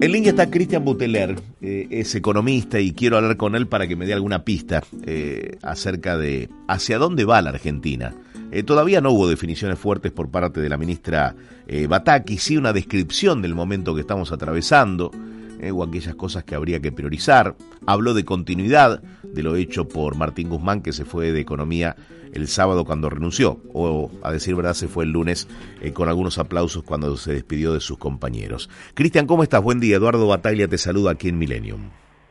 En línea está Cristian Buteler, eh, es economista y quiero hablar con él para que me dé alguna pista eh, acerca de hacia dónde va la Argentina. Eh, todavía no hubo definiciones fuertes por parte de la ministra Bataki, sí una descripción del momento que estamos atravesando o aquellas cosas que habría que priorizar. Habló de continuidad de lo hecho por Martín Guzmán, que se fue de Economía el sábado cuando renunció, o a decir verdad se fue el lunes eh, con algunos aplausos cuando se despidió de sus compañeros. Cristian, ¿cómo estás? Buen día. Eduardo Bataglia te saluda aquí en Millennium.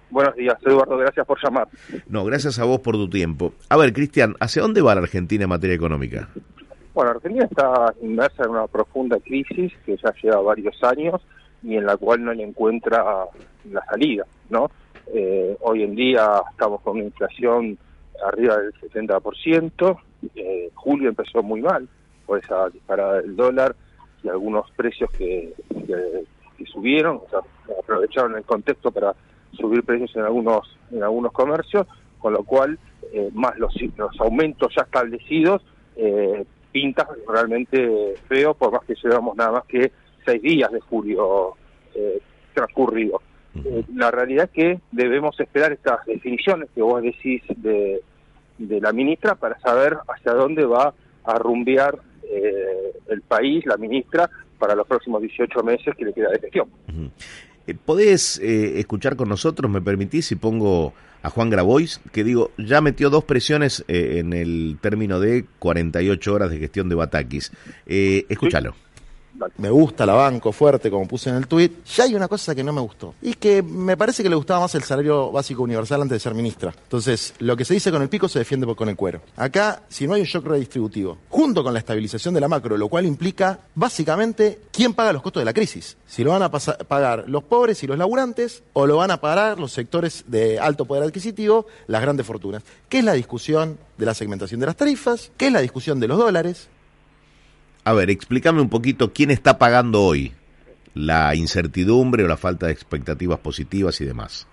Buenos días, Eduardo, gracias por llamar. No, gracias a vos por tu tiempo. A ver, Cristian, ¿hacia dónde va la Argentina en materia económica? Bueno, Argentina está inmersa en una profunda crisis que ya lleva varios años y en la cual no le encuentra la salida, ¿no? Eh, hoy en día estamos con inflación arriba del 70%. Eh, julio empezó muy mal por esa disparada del dólar y algunos precios que, subieron, o sea, aprovecharon el contexto para subir precios en algunos en algunos comercios, con lo cual eh, más los, los aumentos ya establecidos eh, pinta realmente feo, por más que llevamos nada más que seis días de julio eh, transcurrido. Eh, la realidad es que debemos esperar estas definiciones que vos decís de, de la ministra para saber hacia dónde va a rumbear eh, el país, la ministra, para los próximos 18 meses que le queda de gestión. Eh, ¿Podés escuchar con nosotros, me permitís, si pongo a Juan Grabois, que digo, ya metió dos presiones en el término de 48 horas de gestión de Batakis? escúchalo. Me gusta la banco fuerte, como puse en el tuit. Ya hay una cosa que no me gustó. Y que me parece que le gustaba más el salario básico universal antes de ser ministra. Entonces, lo que se dice con el pico se defiende con el cuero. Acá, si no hay un shock redistributivo, junto con la estabilización de la macro, lo cual implica básicamente quién paga los costos de la crisis. Si lo van a pagar los pobres y los laburantes, o lo van a pagar los sectores de alto poder adquisitivo, las grandes fortunas. ¿Qué es la discusión de la segmentación de las tarifas? ¿Qué es la discusión de los dólares? A ver, explícame un poquito quién está pagando hoy la incertidumbre o la falta de expectativas positivas y demás.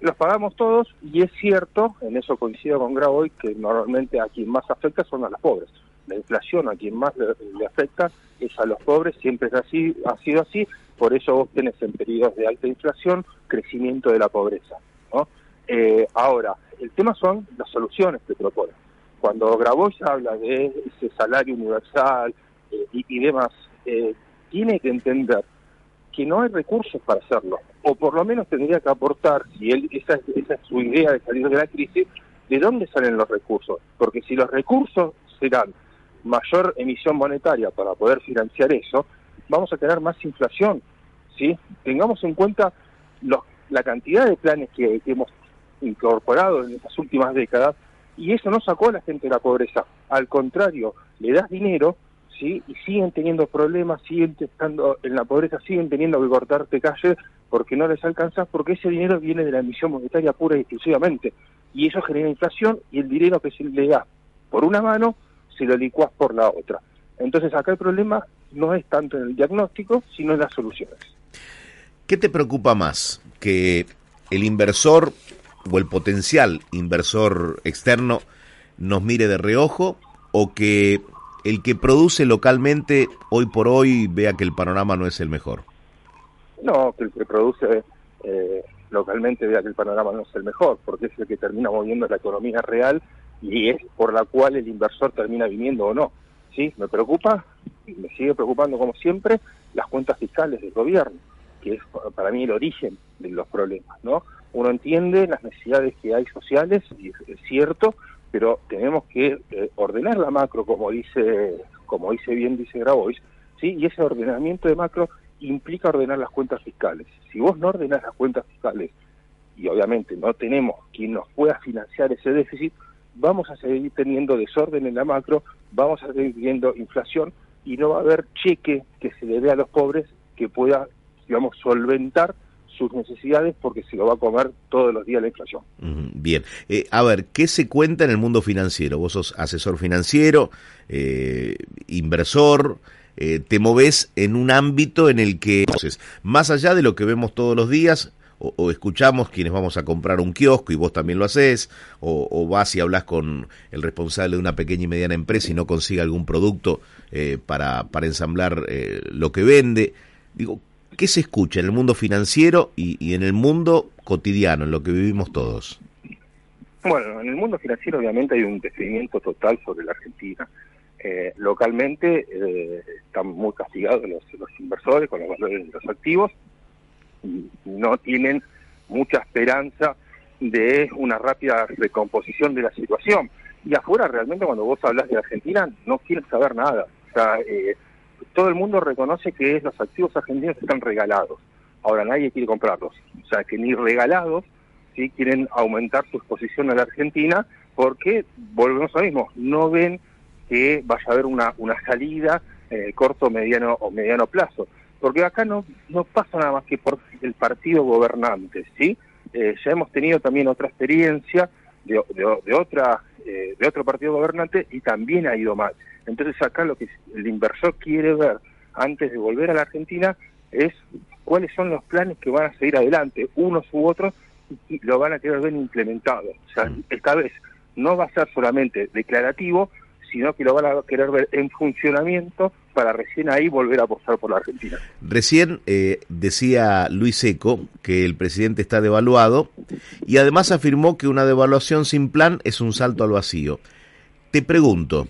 Los pagamos todos y es cierto, en eso coincido con Graboy, que normalmente a quien más afecta son a los pobres. La inflación a quien más le, afecta es a los pobres, siempre es así, ha sido así, por eso vos tenés en periodos de alta inflación crecimiento de la pobreza. ¿no? Eh, ahora, el tema son las soluciones que proponen. Cuando Grabois habla de ese salario universal, y, demás, eh, tiene que entender que no hay recursos para hacerlo, o por lo menos tendría que aportar, si él, esa, esa es su idea de salir de la crisis, de dónde salen los recursos, porque si los recursos serán mayor emisión monetaria para poder financiar eso, vamos a tener más inflación, ¿sí? Tengamos en cuenta los, la cantidad de planes que, que hemos incorporado en estas últimas décadas y eso no sacó a la gente de la pobreza, al contrario, le das dinero ¿sí? y siguen teniendo problemas, siguen estando en la pobreza, siguen teniendo que cortarte calle porque no les alcanza, porque ese dinero viene de la emisión monetaria pura y exclusivamente. Y eso genera inflación y el dinero que se le da por una mano se lo licuás por la otra. Entonces acá el problema no es tanto en el diagnóstico, sino en las soluciones. ¿Qué te preocupa más? ¿Que el inversor o el potencial inversor externo nos mire de reojo o que el que produce localmente hoy por hoy vea que el panorama no es el mejor? No, que el que produce eh, localmente vea que el panorama no es el mejor, porque es el que termina moviendo la economía real y es por la cual el inversor termina viniendo o no. Sí, me preocupa, y me sigue preocupando como siempre, las cuentas fiscales del gobierno, que es para mí el origen de los problemas, ¿no? Uno entiende las necesidades que hay sociales, y es cierto, pero tenemos que eh, ordenar la macro, como dice, como dice bien dice Grabois, ¿sí? y ese ordenamiento de macro implica ordenar las cuentas fiscales. Si vos no ordenás las cuentas fiscales, y obviamente no tenemos quien nos pueda financiar ese déficit, vamos a seguir teniendo desorden en la macro, vamos a seguir viendo inflación y no va a haber cheque que se le dé a los pobres que pueda, digamos, solventar sus necesidades porque se lo va a comer todos los días la inflación. Bien, eh, a ver, ¿qué se cuenta en el mundo financiero? Vos sos asesor financiero, eh, inversor, eh, te moves en un ámbito en el que, entonces, más allá de lo que vemos todos los días, o, escuchamos quienes vamos a comprar un kiosco y vos también lo haces, o, vas y hablas con el responsable de una pequeña y mediana empresa y no consigue algún producto para, para ensamblar lo que vende. Digo, ¿Qué se escucha en el mundo financiero y, en el mundo cotidiano, en lo que vivimos todos? Bueno, en el mundo financiero obviamente hay un descreimiento total sobre la Argentina. Eh, localmente eh, están muy castigados los, inversores con los valores de los activos y no tienen mucha esperanza de una rápida recomposición de la situación. Y afuera realmente cuando vos hablas de Argentina no quieren saber nada. O sea, eh, todo el mundo reconoce que los activos argentinos están regalados. Ahora nadie quiere comprarlos. O sea, que ni regalados sí quieren aumentar su exposición a la Argentina porque, volvemos a lo mismo, no ven que vaya a haber una, una salida eh, corto, mediano o mediano plazo. Porque acá no, no pasa nada más que por el partido gobernante, ¿sí? Eh, ya hemos tenido también otra experiencia de, de, otra, eh, de otro partido gobernante y también ha ido mal. Entonces acá lo que el inversor quiere ver antes de volver a la Argentina es cuáles son los planes que van a seguir adelante, unos u otros, y lo van a querer ver implementado. O sea, mm. esta vez no va a ser solamente declarativo, sino que lo van a querer ver en funcionamiento para recién ahí volver a apostar por la Argentina. Recién eh, decía Luis Seco que el presidente está devaluado y además afirmó que una devaluación sin plan es un salto al vacío. Te pregunto,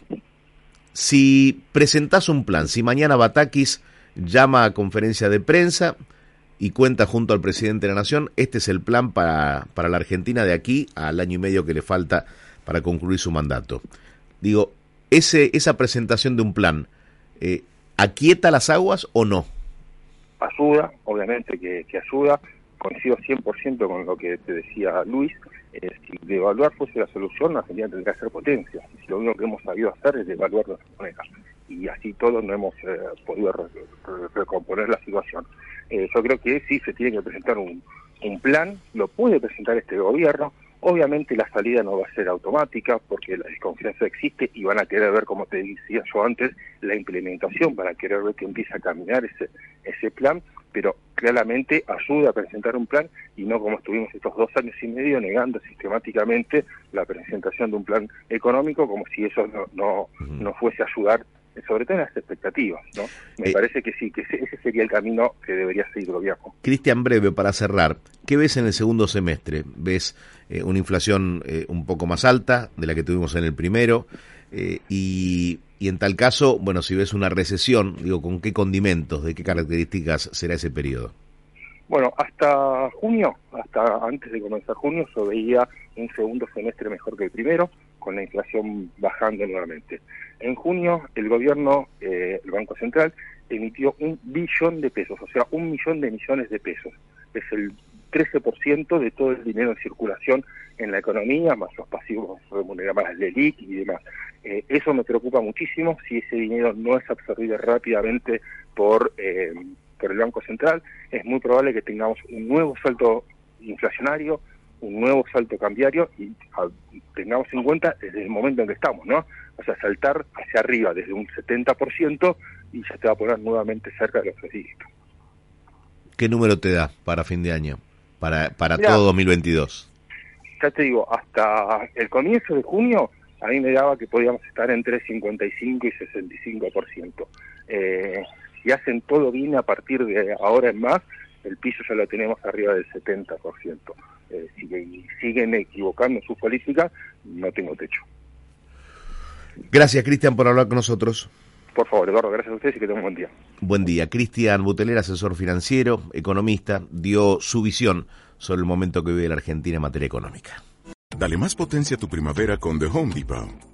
si presentás un plan, si mañana Batakis llama a conferencia de prensa y cuenta junto al presidente de la Nación, este es el plan para, para la Argentina de aquí al año y medio que le falta para concluir su mandato. Digo, ese, esa presentación de un plan, eh, ¿aquieta las aguas o no? Ayuda, obviamente que, que ayuda, coincido 100% con lo que te decía Luis, eh, si devaluar fuese la solución, Argentina tendría que ser potencia. Y lo único que hemos sabido hacer es devaluar nuestra moneda. Y así todos no hemos eh, podido recomponer la situación. Eh, yo creo que sí se tiene que presentar un, un plan, lo puede presentar este gobierno, Obviamente la salida no va a ser automática porque la desconfianza existe y van a querer ver, como te decía yo antes, la implementación, van a querer ver que empieza a caminar ese, ese plan, pero claramente ayuda a presentar un plan y no como estuvimos estos dos años y medio negando sistemáticamente la presentación de un plan económico como si eso no, no, no fuese a ayudar sobre todo en las expectativas, ¿no? Me eh, parece que sí, que ese, sería el camino que debería seguir el gobierno. Cristian, breve, para cerrar, ¿qué ves en el segundo semestre? ¿Ves eh, una inflación eh, un poco más alta de la que tuvimos en el primero? Y, y en tal caso, bueno, si ves una recesión, digo, ¿con qué condimentos, de qué características será ese periodo? Bueno, hasta junio, hasta antes de comenzar junio, yo veía un segundo semestre mejor que el primero, con la inflación bajando nuevamente. En junio, el gobierno, eh, el Banco Central, emitió un billón de pesos, o sea, un millón de millones de pesos. Es el 13% de todo el dinero en circulación en la economía, más los pasivos remunerados, más LELIC y demás. Eh, eso me preocupa muchísimo si ese dinero no es absorbido rápidamente por, eh, por el Banco Central. Es muy probable que tengamos un nuevo salto inflacionario, un nuevo salto cambiario y tengamos en cuenta desde el momento en que estamos, ¿no? O sea, saltar hacia arriba desde un 70% y ya te va a poner nuevamente cerca de los tres dígitos. ¿Qué número te da para fin de año? Para, para todo 2022. Ya te digo, hasta el comienzo de junio a mí me daba que podíamos estar entre 55 y 65%. Eh, si hacen todo bien a partir de ahora en más, el piso ya lo tenemos arriba del 70%. Eh, si siguen equivocando sus políticas, no tengo techo. Gracias, Cristian, por hablar con nosotros. Por favor, Eduardo, gracias a ustedes y que tengan un buen día. Buen día. Cristian Buteler, asesor financiero, economista, dio su visión sobre el momento que vive la Argentina en materia económica. Dale más potencia a tu primavera con The Home Depot.